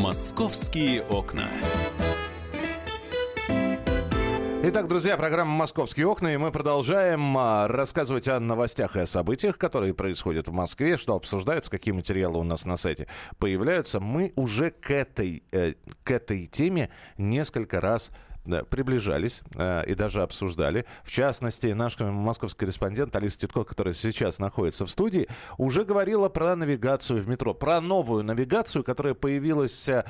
Московские окна. Итак, друзья, программа «Московские окна», и мы продолжаем а, рассказывать о новостях и о событиях, которые происходят в Москве, что обсуждаются, какие материалы у нас на сайте появляются. Мы уже к этой, э, к этой теме несколько раз приближались э, и даже обсуждали. В частности, наш московский корреспондент Алиса Титко, которая сейчас находится в студии, уже говорила про навигацию в метро, про новую навигацию, которая появилась э,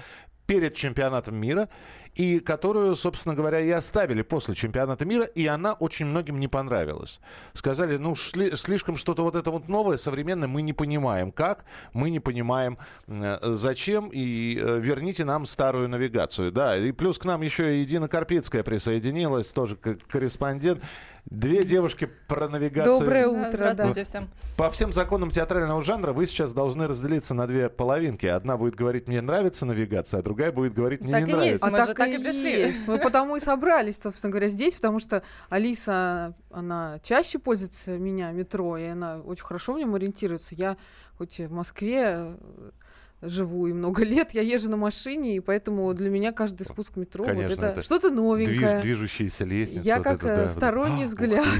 перед чемпионатом мира и которую, собственно говоря, и оставили после чемпионата мира, и она очень многим не понравилась. Сказали, ну, шли, слишком что-то вот это вот новое, современное, мы не понимаем как, мы не понимаем э, зачем, и э, верните нам старую навигацию. Да, и плюс к нам еще и Дина Карпицкая присоединилась, тоже корреспондент. Две девушки про навигацию. Доброе утро. Здравствуйте всем. По всем законам театрального жанра вы сейчас должны разделиться на две половинки. Одна будет говорить «мне нравится навигация», а другая будет говорить «мне так не и нравится». Есть. А Мы так, же так и и пришли. есть. Мы потому и собрались, собственно говоря, здесь, потому что Алиса, она чаще пользуется меня метро, и она очень хорошо в нем ориентируется. Я хоть и в Москве живу и много лет, я езжу на машине, и поэтому для меня каждый спуск метро Конечно, вот это, это что-то Движ- новенькое. движущиеся лестницы. Я вот как, это, э, да, сторонний. А, взгляд Ух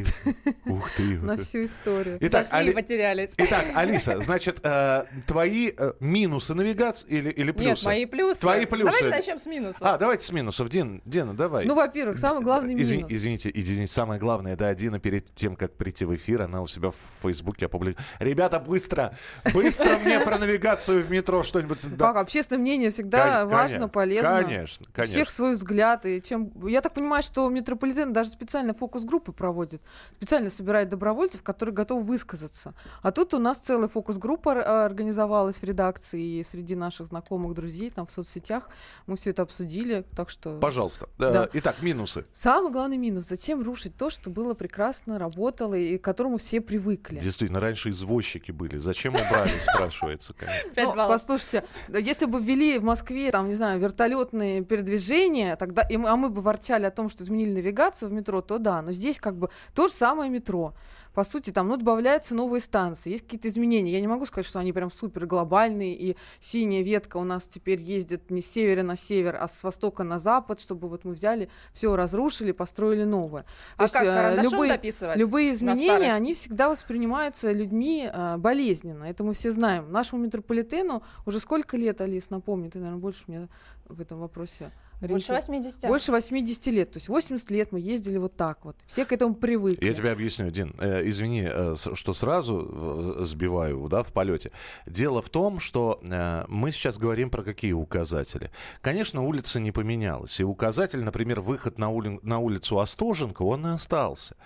ты, ух ты. на всю историю. Итак, Зашли Али- и потерялись. Итак, Алиса, значит, э, твои э, минусы навигации или, или плюсы? Нет, мои плюсы. Твои плюсы. Давайте начнем с минусов. А, давайте с минусов. Дин, Дина, давай. Ну, во-первых, самый главный минус. извините, извините, самое главное, да, Дина перед тем, как прийти в эфир, она у себя в Фейсбуке опубликовала. Ребята, быстро, быстро мне про навигацию в метро что-нибудь. да. Как общественное мнение всегда Кон- важно, конечно, полезно. Конечно, У конечно. всех свой взгляд. И чем... Я так понимаю, что метрополитен даже специально фокус-группы проводит. Специально собирает добровольцев, которые готовы высказаться. А тут у нас целая фокус-группа ор- организовалась в редакции и среди наших знакомых, друзей, там в соцсетях. Мы все это обсудили, так что... Пожалуйста. Э, Да. Итак, минусы. Самый главный минус. Зачем рушить то, что было прекрасно, работало и к которому все привыкли? Действительно, раньше извозчики были. Зачем убрали, спрашивается, конечно. Ну, баллов. Послушайте, да, если бы ввели в Москве, там, не знаю, вертолетные передвижения, тогда, и мы, а мы бы ворчали о том, что изменили навигацию в метро, то да. Но здесь как бы то же самое метро. По сути, там, ну, добавляются новые станции, есть какие-то изменения. Я не могу сказать, что они прям супер глобальные, и синяя ветка у нас теперь ездит не с севера на север, а с востока на запад, чтобы вот мы взяли, все разрушили, построили новое. То А есть, как, э, любые, дописывать? Любые изменения, они всегда воспринимаются людьми э, болезненно. Это мы все знаем. Нашему метрополитену уже сколько лет, Алис, напомни, ты, наверное, больше меня в этом вопросе. Больше ориентируешь. 80. Больше 80 лет. То есть 80 лет мы ездили вот так вот. Все к этому привыкли. Я тебе объясню, Дин. Э, извини, э, что сразу э, сбиваю да, в полете. Дело в том, что э, мы сейчас говорим про какие указатели. Конечно, улица не поменялась. И указатель, например, выход на, ули- на улицу Остоженко, он и остался.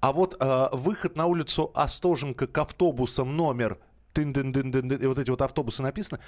А вот э, выход на улицу Остоженко к автобусам номер тын-дын-дын-дын, и вот эти вот автобусы написаны.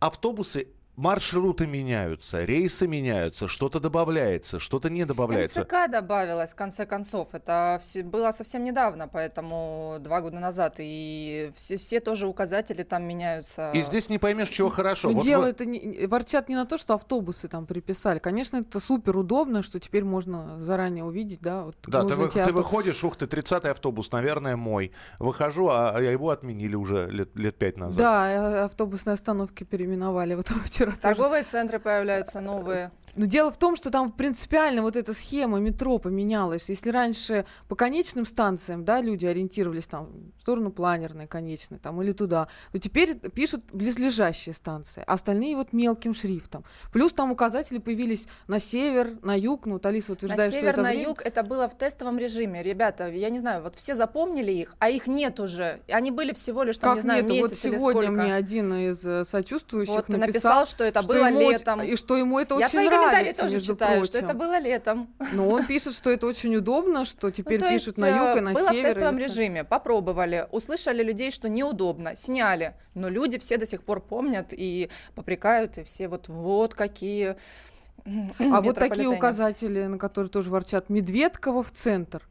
Автобусы Маршруты меняются, рейсы меняются, что-то добавляется, что-то не добавляется. МЦК добавилось, в конце концов. Это все, было совсем недавно, поэтому два года назад. И все, все тоже указатели там меняются. И здесь не поймешь, чего хорошо. Ну, Вот дело вы- не- ворчат не на то, что автобусы там приписали. Конечно, это супер удобно, что теперь можно заранее увидеть, да. Вот Да, ты, вы- ты выходишь, ух ты, 30-й автобус, наверное, мой. Выхожу, а, а его отменили уже лет, лет пять назад. Да, э, автобусные остановки переименовали. Вот вчера тоже. Торговые центры появляются новые. Но дело в том, что там принципиально вот эта схема метро поменялась. Если раньше по конечным станциям, да, люди ориентировались там в сторону планерной, конечной, там или туда, то теперь пишут близлежащие станции, а остальные вот мелким шрифтом. Плюс там указатели появились на север, на юг, ну вот Алиса На утверждает, что север, это на время- юг это было в тестовом режиме. Ребята, я не знаю, вот все запомнили их, а их нет уже. Они были всего лишь, там, Как не знаю, нету? Вот месяц или сегодня сколько. мне один из э, сочувствующих Вот написал, написал, что это что было ему летом. и что ему это я очень твои комментарии тоже читаю, что прочим. это было летом. Но он пишет, что это очень удобно, что теперь Ну, пишут есть, на юг э, и на было север. в тестовом режиме, попробовали, услышали людей, что неудобно, сняли, но люди все до сих пор помнят и попрекают, и все вот вот какие А вот такие указатели, на которые тоже ворчат, Медведково в центр.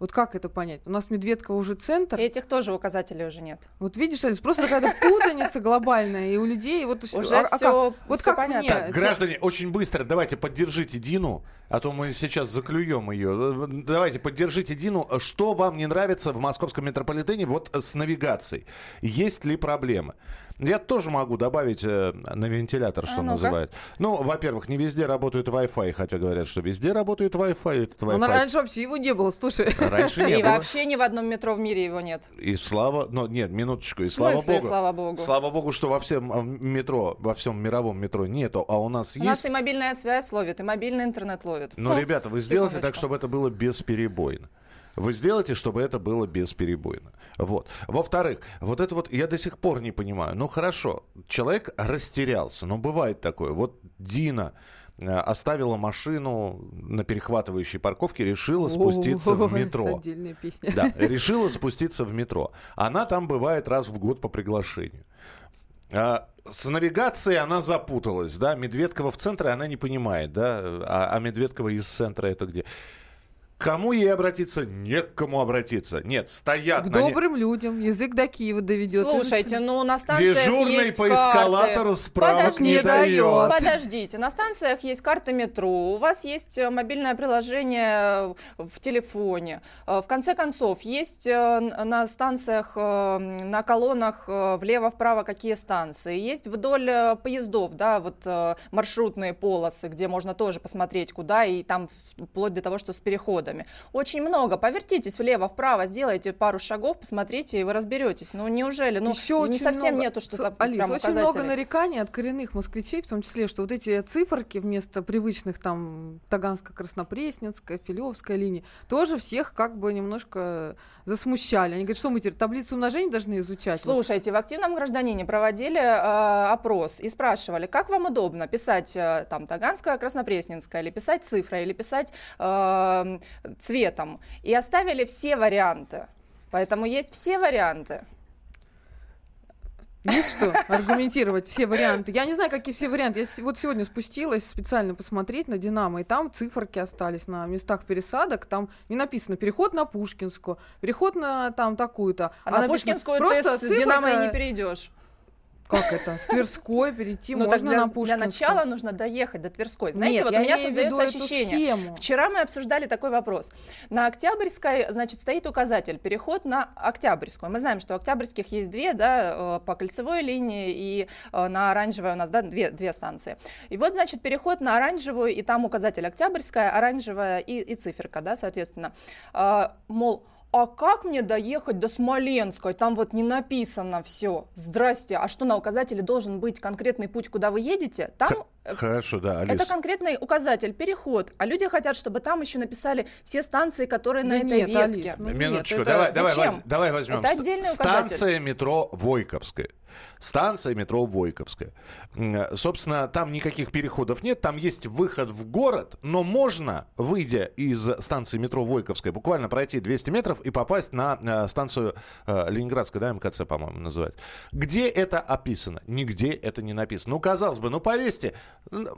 Вот как это понять? У нас Медведково уже центр. Этих тоже указателей уже нет. Вот видишь, Алис, просто какая-то путаница глобальная, и у людей вот Уже а- а все, как? Вот как понятно. мне? Так, Чё- граждане, очень быстро давайте поддержите Дину, а то мы сейчас заклюем ее. Давайте поддержите Дину. Что вам не нравится в московском метрополитене вот с навигацией? Есть ли проблемы? Я тоже могу добавить э, на вентилятор, что А ну-ка. называют. Ну, во-первых, не везде работает Wi-Fi, хотя говорят, что везде работает Wi-Fi. Этот Ну, Wi-Fi раньше вообще его не было, слушай. раньше не И было. вообще ни в одном метро в мире его нет. И слава, ну нет, минуточку, и слава богу. слава богу. Слава богу, что во всем а, метро, во всем мировом метро нету, а у нас У нас есть. и мобильная связь ловит, и мобильный интернет ловит. Но, Хм, ребята, вы сделайте так, чтобы это было бесперебойно. Вы сделайте, чтобы это было бесперебойно. Вот. Во-вторых, вот это вот я до сих пор не понимаю. Ну хорошо, человек растерялся, но бывает такое. Вот Дина э, оставила машину на перехватывающей парковке, решила спуститься в Ой, это метро. Отдельная песня. Да, решила спуститься в метро. Она там бывает раз в год по приглашению. А, С навигацией она запуталась, да, Медведкова в центре она не понимает, да, а, а Медведкова из центра это где? К Кому ей обратиться? Не к кому обратиться. Нет, стоят К на не- добрым людям. Язык до Киева доведет. Слушайте, ну на станциях Дежурный есть по карты. эскалатору справок Подожди, не дает. Подождите, на станциях есть карта метро, у вас есть э, мобильное приложение э, в телефоне. Э, В конце концов, есть на станциях, на колоннах влево-вправо какие станции. Есть вдоль поездов, да, вот маршрутные полосы, где можно тоже посмотреть, куда, и там вплоть до того, что с переходами. Очень много. Повертитесь влево-вправо, сделайте пару шагов, посмотрите, и вы разберетесь. Ну, неужели? Ну, Еще не очень совсем много, нету, что там Алис, прям очень много нареканий от коренных москвичей, в том числе, что вот эти циферки вместо привычных там Таганско-Краснопресненская, Филевская линии, тоже всех как бы немножко засмущали. Они говорят, что мы теперь таблицу умножения должны изучать? Слушайте, в активном гражданине проводили э, опрос и спрашивали, как вам удобно писать э, там Таганская, Краснопресненская, или писать цифрой, или писать э, цветом. И оставили все варианты. Поэтому есть все варианты. Есть что аргументировать все варианты. Я не знаю, какие все варианты. Я вот сегодня спустилась специально посмотреть на Динамо, и там циферки остались на местах пересадок. Там не написано переход на Пушкинскую, переход на там такую-то. А, на написано Пушкинскую просто ты с Динамо и циферка- не перейдешь. Как это? С Тверской перейти Ну, можно так для, на для Пушкинскую. начала нужно доехать до Тверской. Знаете, Нет, вот у меня создается ощущение. схему. Вчера мы обсуждали такой вопрос. На Октябрьской, значит, стоит указатель переход на Октябрьскую. Мы знаем, что Октябрьских есть две, да, э, по кольцевой линии и э, на Оранжевой у нас, да, две, две станции. И вот, значит, переход на Оранжевую, и там указатель Октябрьская, Оранжевая и, и циферка, да, соответственно. А, мол, а как мне доехать до Смоленской? Там вот не написано все. Здрасте. А что на указателе должен быть конкретный путь, куда вы едете? Там Хорошо, да, Алис. это конкретный указатель, переход. А люди хотят, чтобы там еще написали все станции, которые Да на этой нет, ветке. Алис, ну нет, Минуточку, это давай, давай, зачем? воз- давай возьмем. Это отдельный указатель. Станция метро Войковская. Станция метро Войковская. Собственно, там никаких переходов нет, там есть выход в город, но можно, выйдя из станции метро Войковская, буквально пройти 200 метров и попасть на э, станцию э, Ленинградская, да, МКЦ, по-моему, называется. Где это описано? Нигде это не написано. Ну, казалось бы, ну, повесьте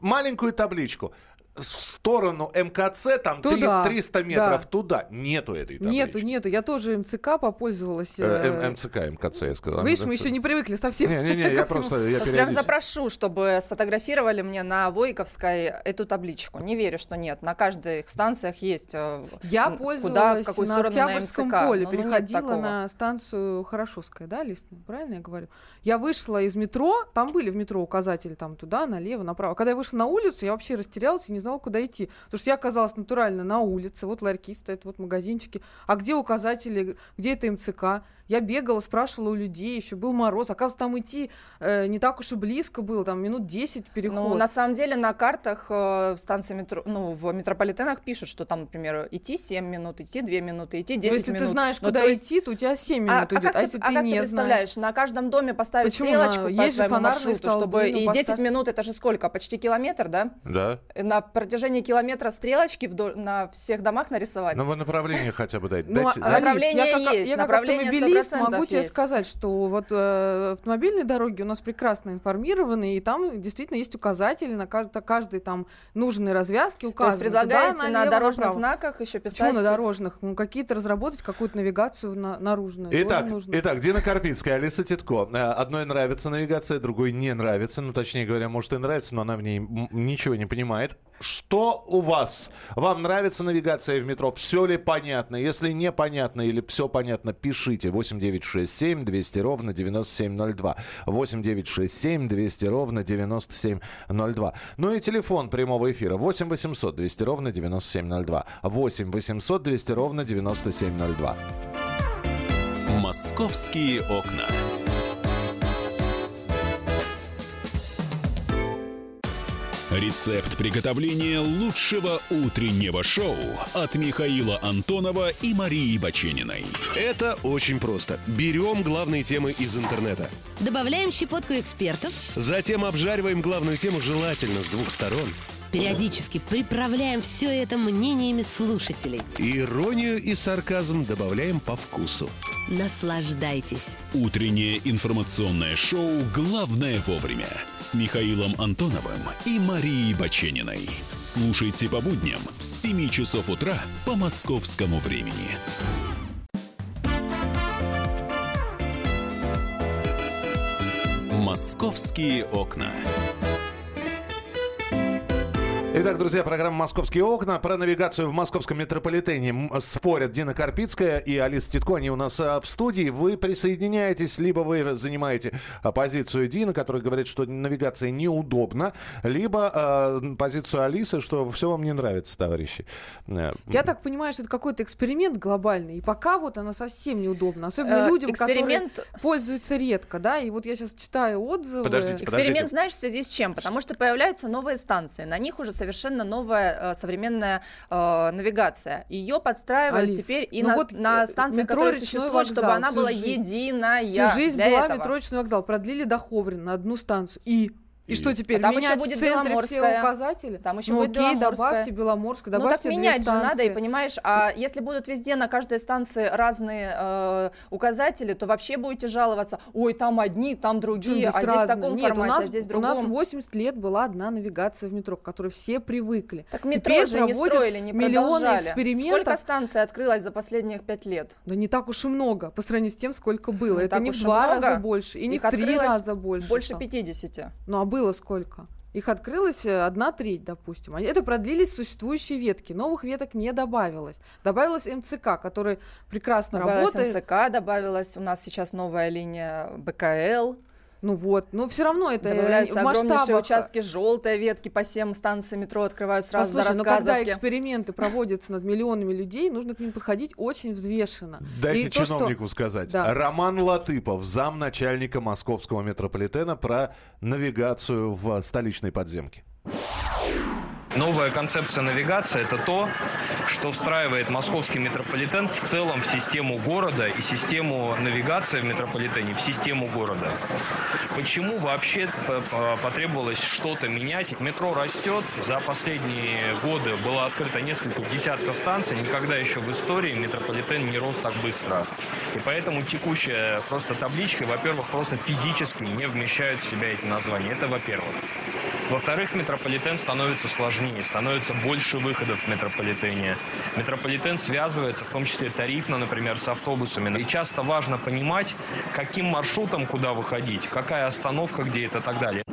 маленькую табличку в сторону МКЦ, там Туда, 300 метров да. туда. Нету этой таблички. Нету, нету. Я тоже МЦК попользовалась. Э, э, М- МЦК, МКЦ, я сказал. Видишь, мы еще не привыкли совсем. Не-не-не, я просто... Я Вас прям запрошу, чтобы сфотографировали мне на Войковской эту табличку. Не верю, что нет. На каждых станциях есть. э, Я пользовалась куда, в какую на Октябрьском на поле, Ну, ну, переходила на станцию Хорошевская, да, Лист? Правильно я говорю? Я вышла из метро, там были в метро указатели там туда, налево, направо. Когда я вышла на улицу, я вообще растерялась и не знала, куда идти. Потому что я оказалась натурально на улице, вот ларьки стоят, вот магазинчики. А где указатели, где это МЦК? Я бегала, спрашивала у людей, еще был мороз. Оказывается, там идти э, не так уж и близко было, там минут 10 переход. Ну, на самом деле на картах э, в станции метро, ну, в метрополитенах пишут, что там, например, идти 7 минут, идти 2 минуты, идти 10 Но Ну, если минут. ты знаешь, Ну, куда то есть- идти, то у тебя 7 А, минут а идет. как А, ты, если а ты как не ты знаешь? представляешь, на каждом доме поставить Почему? стрелочку На- по есть же своему маршруту, столбы, чтобы ну, и 10 поставь. минут, это же сколько? Почти километр, да? Да. На протяжении километра стрелочки вдоль, на всех домах нарисовать. Ну, вы направление хотя бы дайте. Ну, Дайте- а, Направление я как, есть, я как направление автомобилист 100% могу тебе сказать, что вот э, автомобильные дороги у нас прекрасно информированы, и там действительно есть указатели на каждой, каждой там нужной развязке То есть указаны. предлагаете туда, на дорожных направо. знаках еще писать... Почему на дорожных? Ну, какие-то разработать какую-то навигацию на, наружную. Итак, итак, Дина Карпицкая, Алиса Титко. Э, Одной нравится навигация, другой не нравится. Ну, точнее говоря, может и нравится, но она в ней ничего не понимает. Что у вас? Вам нравится навигация в метро? Все ли понятно? Если непонятно или все понятно, пишите 8967 200 ровно 9702. 8967 200 ровно 9702. Ну и телефон прямого эфира 8 800 200 ровно 9702. 8 800 200 ровно 9702. Московские окна. Рецепт приготовления лучшего утреннего шоу от Михаила Антонова и Марии Бачениной. Это очень просто. Берем главные темы из интернета. Добавляем щепотку экспертов. Затем обжариваем главную тему желательно с двух сторон. Периодически приправляем все это мнениями слушателей. Иронию и сарказм добавляем по вкусу. Наслаждайтесь. Утреннее информационное шоу «Главное вовремя» с Михаилом Антоновым и Марией Бачениной. Слушайте по будням с 7 часов утра по московскому времени. «Московские окна». Итак, друзья, программа «Московские окна». Про навигацию в московском метрополитене спорят Дина Карпицкая и Алиса Титко. Они у нас а, в студии. Вы присоединяетесь, либо вы занимаете позицию Дина, который говорит, что навигация неудобна, либо э, позицию Алисы, что все вам не нравится, товарищи. Э, Я так понимаю, что это какой-то эксперимент глобальный, и пока вот она совсем неудобна. Особенно э, людям, эксперимент... которые пользуются редко, да, и вот я сейчас читаю отзывы. Подождите, подождите. Эксперимент знаешь в связи с чем? Потому что появляются новые станции, на них уже совершенно новая э, современная э, навигация. Ее подстраивают Алис, теперь и ну на, вот на э, станции, которые существуют, вокзал, чтобы она была жизнь, единая. Всю жизнь была этого. метро речной вокзал. Продлили до Ховрина на одну станцию. И и, что теперь? А там менять еще будет в центре все указатели? Там еще ну, будет окей, добавьте Беломорскую, добавьте Ну так менять же надо, и понимаешь, а если будут везде на каждой станции разные э, указатели, то вообще будете жаловаться, ой, там одни, там другие, а здесь в таком Нет, формате, у нас, а здесь в другом. У нас 80 лет была одна навигация в метро, к которой все привыкли. Так метро теперь же не строили, не миллионы экспериментов. Сколько станций открылось за последние пять лет? Да не так уж и много, по сравнению с тем, сколько было. Не Это не в два много. раза больше, и не Их в три раза больше. Больше 50. Ну а было сколько? Их открылась э, одна треть, допустим. Это продлились существующие ветки. Новых веток не добавилось. Добавилась МЦК, который прекрасно добавилась работает. МЦК добавилась. У нас сейчас новая линия БКЛ. Ну вот, но все равно это Добавляются в масштабах... участки, желтые ветки по всем станциям метро открывают сразу Послушай, но когда эксперименты проводятся над миллионами людей, нужно к ним подходить очень взвешенно. Дайте И чиновнику то, что... сказать. Да. Роман Латыпов, замначальника московского метрополитена про навигацию в столичной подземке. Новая концепция навигации – это то, что встраивает московский метрополитен в целом в систему города и систему навигации в метрополитене в систему города. Почему вообще потребовалось что-то менять? Метро растет. За последние годы было открыто несколько десятков станций. Никогда еще в истории метрополитен не рос так быстро. И поэтому текущая просто табличка, во-первых, просто физически не вмещает в себя эти названия. Это во-первых. Во-вторых, метрополитен становится сложнее, становится больше выходов в метрополитене. Метрополитен связывается, в том числе тарифно, например, с автобусами. И часто важно понимать, каким маршрутом куда выходить, какая остановка где это и так далее.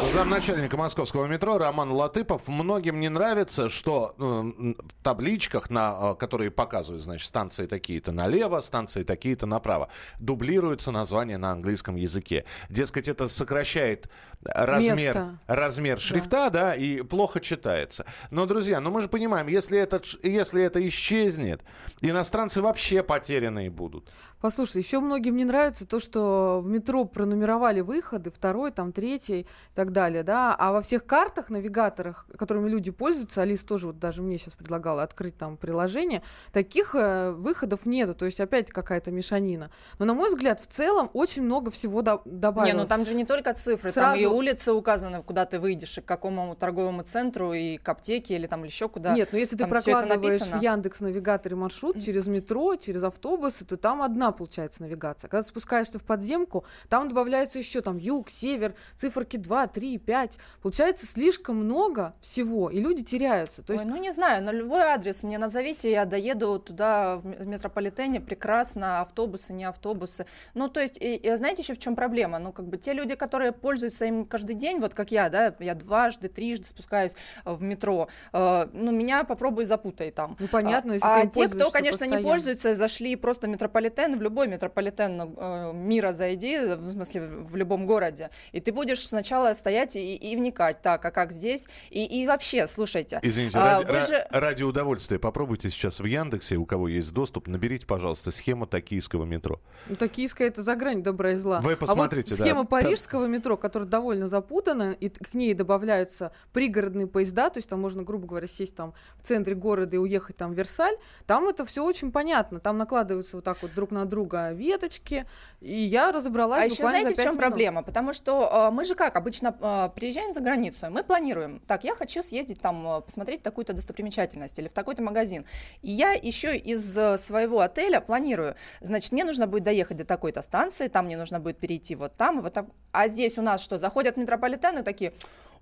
Замначальника московского метро Роман Латыпов. Многим не нравится, что э, в табличках, на, э, которые показывают, значит, станции такие-то налево, станции такие-то направо, дублируются названия на английском языке. Дескать, это сокращает размер, размер шрифта, да. да, и плохо читается. Но, друзья, ну мы же понимаем, если это, если это исчезнет, иностранцы вообще потерянные будут. Послушай, еще многим не нравится то, что в метро пронумеровали выходы, второй, там, третий и так далее, да, а во всех картах, навигаторах, которыми люди пользуются, Алис тоже вот даже мне сейчас предлагала открыть там приложение, таких э, выходов нету, то есть опять какая-то мешанина. Но, на мой взгляд, в целом очень много всего до- добавилось. Не, ну там же не только цифры, Сразу... там и улицы указаны, куда ты выйдешь, и к какому торговому центру, и к аптеке, или там еще куда. Нет, но если ты прокладываешь в Яндекс навигаторе маршрут через метро, через автобусы, то там одна получается навигация. Когда спускаешься в подземку, там добавляется еще там юг, север, циферки 2, 3, 5. Получается слишком много всего, и люди теряются. То есть... Ой, ну не знаю, на любой адрес мне назовите, я доеду туда в метрополитене, прекрасно, автобусы, не автобусы. Ну, то есть, и, и знаете еще в чем проблема? Ну, как бы те люди, которые пользуются им каждый день, вот как я, да, я дважды, трижды спускаюсь э, в метро, э, ну, меня попробуй запутай там. Ну, понятно, если а ты им те, кто, конечно, не постоянно. пользуются, зашли просто в метрополитен, любой метрополитен э, мира зайди, в смысле в любом городе, и ты будешь сначала стоять и, и вникать, так, а как здесь, и, и вообще, слушайте. Извините, а, ради, ра- же- ради удовольствия попробуйте сейчас в Яндексе, у кого есть доступ, наберите, пожалуйста, схему токийского метро. Ну, токийская это за грань добра и зла. Вы посмотрите, а вот да. схема Там- парижского метро, которая довольно запутана, и к ней добавляются пригородные поезда, то есть там можно, грубо говоря, сесть там в центре города и уехать там в Версаль, там это все очень понятно. Там накладываются вот так вот друг на друга веточки, и я разобралась А еще знаете, в чем минут. проблема? Потому что э, мы же как обычно э, приезжаем за границу, мы планируем, так, я хочу съездить там, э, посмотреть такую-то достопримечательность или в такой-то магазин. И я еще из э, своего отеля планирую, значит, мне нужно будет доехать до такой-то станции, там мне нужно будет перейти вот там, вот там. А здесь у нас что, заходят метрополитены такие,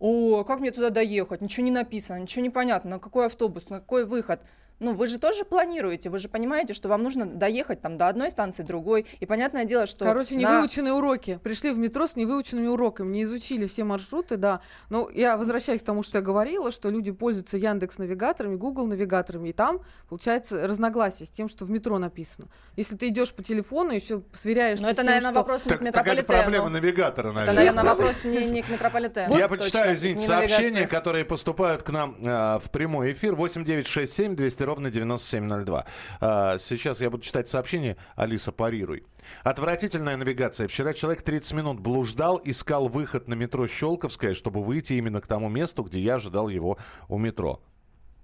о, как мне туда доехать, ничего не написано, ничего не понятно, на какой автобус, на какой выход. Ну, вы же тоже планируете, вы же понимаете, что вам нужно доехать там до одной станции, другой. И понятное дело, что... Короче, на- невыученные уроки. Пришли в метро с невыученными уроками, не изучили все маршруты, да. Но я возвращаюсь к тому, что я говорила, что люди пользуются Яндекс навигаторами, Google навигаторами, и там получается разногласие с тем, что в метро написано. Если ты идешь по телефону, еще сверяешься Но с это, тем, наверное, что... вопрос не Так, к так это метрополитену. проблема навигатора, Это, наверное. наверное, вопрос не, не к метрополитену. Я почитаю, извините, сообщения, которые поступают к нам э, в прямой эфир. 8967 200 ровно 9702. Э, сейчас я буду читать сообщение. Алиса, парируй. Отвратительная навигация. Вчера человек 30 минут блуждал, искал выход на метро Щелковская, чтобы выйти именно к тому месту, где я ожидал его у метро.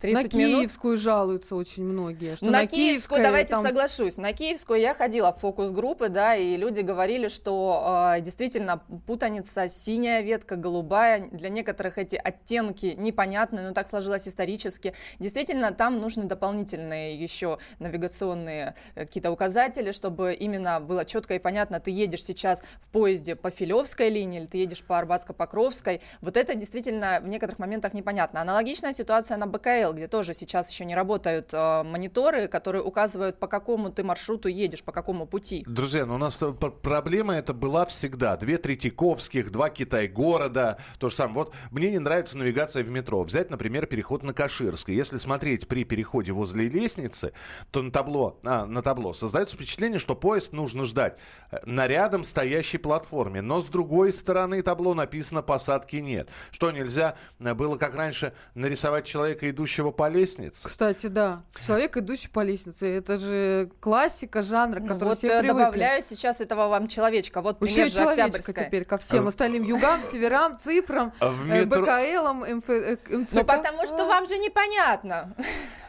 30 на минут. Киевскую жалуются очень многие. Что на, на, Киевскую, давайте там- соглашусь, на Киевскую я ходила в фокус-группы, да, и люди говорили, что э, действительно путаница синяя ветка, голубая, для некоторых эти оттенки непонятны, но так сложилось исторически. Действительно, там нужны дополнительные еще навигационные э, какие-то указатели, чтобы именно было четко и понятно, ты едешь сейчас в поезде по Филевской линии или ты едешь по Арбатско-Покровской. Вот это действительно в некоторых моментах непонятно. Аналогичная ситуация на БКЛ, где тоже сейчас еще не работают э, мониторы, которые указывают, по какому ты маршруту едешь, по какому пути. Друзья, ну у нас э, пр- проблема это была всегда. Две Третьяковских, два Китай-города, то же самое. Вот мне не нравится навигация в метро. Взять, например, переход на Каширской. Если смотреть при переходе возле лестницы, то на табло, а, на табло создается впечатление, что поезд нужно ждать э, на рядом стоящей платформе. Но с другой стороны табло написано «посадки нет». Что, нельзя э, было, как раньше, нарисовать человека, идущего по лестнице? Кстати, да. Человек, идущий по лестнице. Это же классика жанра, Ну, которой вот все э, привыкли. добавляют сейчас этого вам человечка. Вот Еще пример и же человечка теперь ко всем А- остальным югам, северам, цифрам, э, метро- БКЛам, МФ, э, МЦК. Ну, потому что вам же непонятно.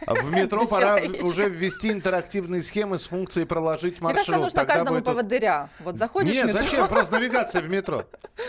А В метро пора уже ввести интерактивные схемы с функцией проложить Мне кажется, маршрут. нужно каждому поводыря. Вот заходишь Нет, зачем? Просто навигация в метро.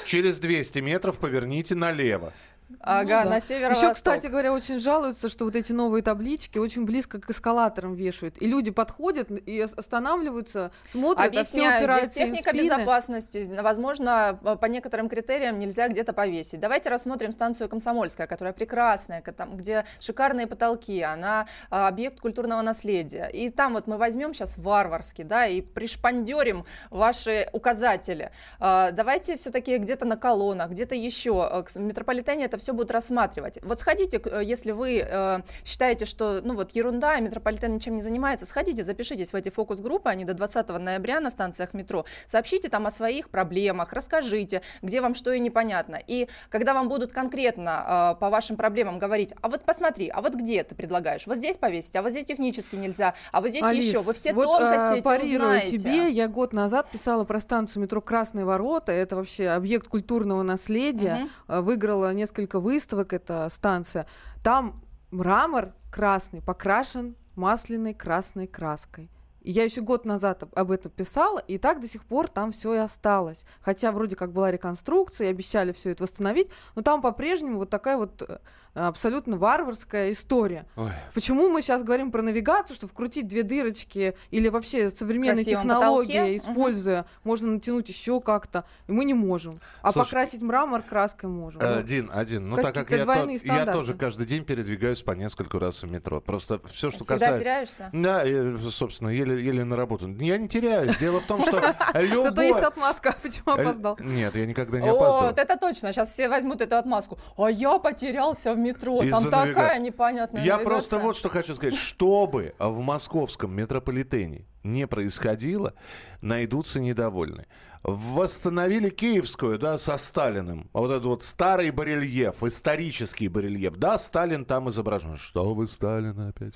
Через 200 метров поверните налево. Ага, Да. на север Еще, кстати говоря, очень жалуются, что вот эти новые таблички очень близко к эскалаторам вешают. И люди подходят и ос- останавливаются, смотрят, а все Объясняю, здесь упираются в техника безопасности. Возможно, по некоторым критериям нельзя где-то повесить. Давайте рассмотрим станцию Комсомольская, которая прекрасная, там, где шикарные потолки, она а, объект культурного наследия. И там вот мы возьмем сейчас варварски, да, и пришпандерим ваши указатели. А, Давайте все-таки где-то на колоннах, где-то еще. к- В метрополитене это все будут рассматривать. Вот сходите, э, если вы э, считаете, что ну вот ерунда, метрополитен ничем не занимается, сходите, запишитесь в эти фокус-группы, они до 20 ноября на станциях метро. Сообщите там о своих проблемах, расскажите, где вам что и непонятно. И когда вам будут конкретно э, по вашим проблемам говорить, а вот посмотри, а вот где ты предлагаешь, вот здесь повесить, а вот здесь технически нельзя, а вот здесь Алис, еще, вы все вот, тонкости э, парирую узнаете. тебе, я год назад писала про станцию метро Красные ворота. Это вообще объект культурного наследия. Э, Выиграла несколько выставок эта станция. Там мрамор красный покрашен масляной красной краской. Я еще год назад об- об этом писала, и так до сих пор там все и осталось. Хотя вроде как была реконструкция, и обещали все это восстановить, но там по-прежнему вот такая вот э, абсолютно варварская история. Ой. Почему мы сейчас говорим про навигацию, что вкрутить две дырочки или вообще современные Красивом технологии, потолке? используя, можно натянуть еще как-то, и мы не можем. А Слушай, покрасить мрамор краской можем. Один, один. Ну, так как я, то- я тоже каждый день передвигаюсь по нескольку раз в метро. Просто все, что Всегда касается... теряешься? Да, я, собственно, еле, еле на работу. Я не теряюсь. Дело в том, что любой... Зато есть отмазка, почему Э, опоздал. Нет, я никогда не О, опаздываю. вот это точно. Сейчас все возьмут эту отмазку. А я потерялся в метро. Из-за Там такая непонятная Я навигация. просто вот что хочу сказать. Что бы в московском метрополитене не происходило, найдутся недовольны. Восстановили Киевскую, да, со Сталиным. А Вот этот вот старый барельеф, исторический барельеф. Да, Сталин там изображен. Что вы Сталина опять?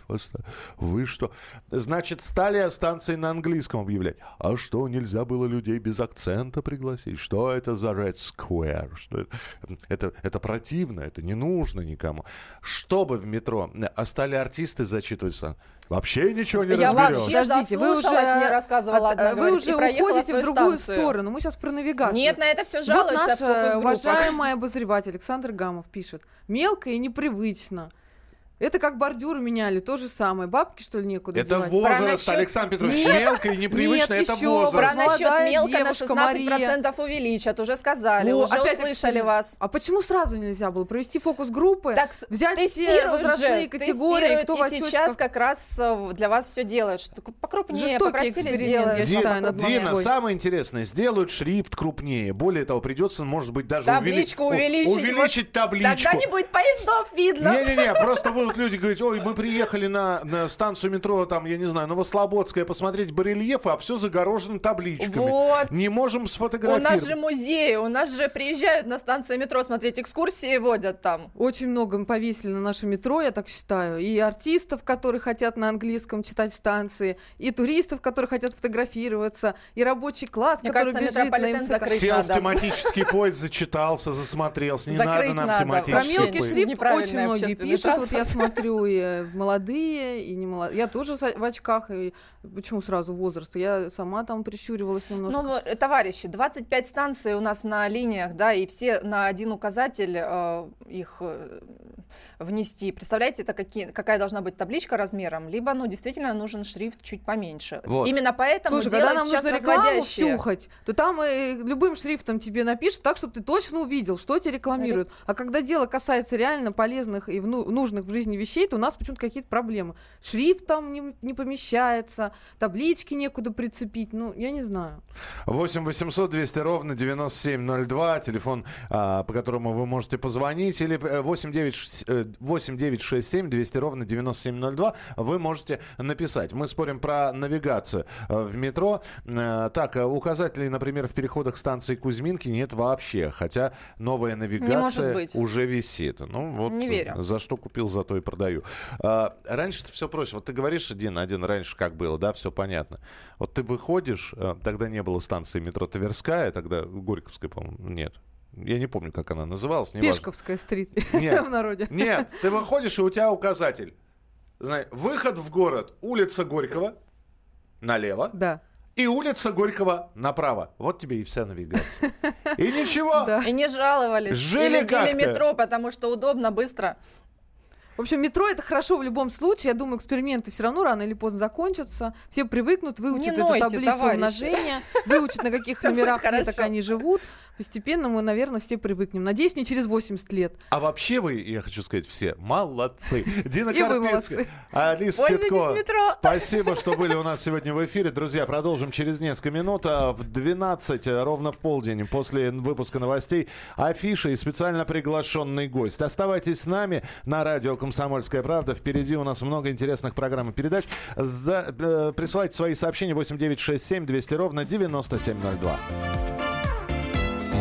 Вы что? Значит, стали станции на английском объявлять. А что, нельзя было людей без акцента пригласить? Что это за Red Square? Что это? Это, это противно, это не нужно никому. Чтобы в метро, а стали артисты зачитываться, вообще ничего не Я разберешь. вообще Подождите, вы уже, мне рассказывала от- одна, вы говорит, уже уходите в другую станцию. сторону. Мы сейчас про навигацию. Нет, на это все Вот жалуются. наш э, уважаемый обозреватель Александр Гамов пишет. Мелко и непривычно. Это как бордюры меняли, то же самое. Бабки, что ли, некуда Это девать? возраст, Про насчет- Александр Петрович, Нет, мелко и непривычно, нет, это еще возраст. Про насчет Молодая мелко на девушка 16% увеличат, уже сказали, Во, уже опять услышали эксперимент. вас. А почему сразу нельзя было провести фокус-группы, Так с- взять все возрастные же, категории, кто в и очочках? сейчас как раз э, для вас все делают. Что покрупнее, Жестокий попросили делать. я Ди- Дина, Москвой. самое интересное, сделают шрифт крупнее. Более того, придется, может быть, даже Табличку увели- увеличить. увеличить табличку. Тогда не будет поездов видно. Не-не-не, просто будут люди говорить, ой, мы приехали на, на станцию метро, там, я не знаю, Новослободская, посмотреть барельефы, а все загорожено табличками. Вот. Не можем У нас сфотографировать. же музеи, у нас же приезжают на станцию метро смотреть экскурсии, водят там. Очень много мы повесили на наше метро, я так считаю. И артистов, которые хотят на английском читать станции, и туристов, которые хотят фотографироваться, и рабочий класс, Мне который кажется, бежит на МЦК. закрыть. Сел надо. в тематический поезд, зачитался, засмотрелся. Не Закрыть надо нам надо. Про тематический мелкий поезд. шрифт очень многие пишут. Вот я. Смотрю и молодые, и не молодые. Я тоже в очках. И почему сразу возраст? Я сама там прищуривалась немножко. Ну, э, товарищи, 25 станций у нас на линиях, да, и все на один указатель э, их э, внести. Представляете, это какие, какая должна быть табличка размером? Либо, ну, действительно нужен шрифт чуть поменьше. Вот. Именно поэтому Слушай, когда нам нужно рекламу втюхать, то там э, любым шрифтом тебе напишут так, чтобы ты точно увидел, что тебе рекламируют. А когда дело касается реально полезных и нужных в жизни вещей, то у нас почему-то какие-то проблемы. Шрифт там не, не помещается, таблички некуда прицепить. Ну, я не знаю. 8 800 200 ровно 9702, телефон, а, по которому вы можете позвонить, или э, 8 9 ш- э, 8 967 200 ровно 9702, вы можете написать. Мы спорим про навигацию э, в метро. Э, Так, э, указателей, например, в переходах станции Кузьминки нет вообще, хотя новая навигация уже висит. Ну, вот Не верю. за что купил, за то и продаю. А, раньше-то все проще. Вот ты говоришь, один, один, раньше как было, да, все понятно. Вот ты выходишь, а, тогда не было станции метро Тверская, тогда Горьковская, по-моему, нет. Я не помню, как она называлась. Пешковская стрит Нет. в народе. Нет, ты выходишь, и у тебя указатель. Знаешь, выход в город, улица Горького налево, Да. и улица Горького направо. Вот тебе и вся навигация. И ничего. Да. И не жаловались. Жили или метро, потому что удобно, быстро. В общем, метро это хорошо в любом случае. Я думаю, эксперименты все равно рано или поздно закончатся. Все привыкнут, выучат Не эту нойте, таблицу товарищи. умножения, выучат, на каких номерах клеток они живут. Постепенно мы, наверное, все привыкнем. Надеюсь, не через 80 лет. А вообще вы, я хочу сказать, все молодцы. Дина И вы Карпицкая, молодцы. Алиса Титко. метро. Спасибо, что были у нас сегодня в эфире. Друзья, продолжим через несколько минут. А В 12, э, ровно в полдень, после выпуска новостей, афиша и специально приглашенный гость. Оставайтесь с нами на радио «Комсомольская правда». Впереди у нас много интересных программ и передач. За, э, присылайте свои сообщения 8967 200 ровно 9702.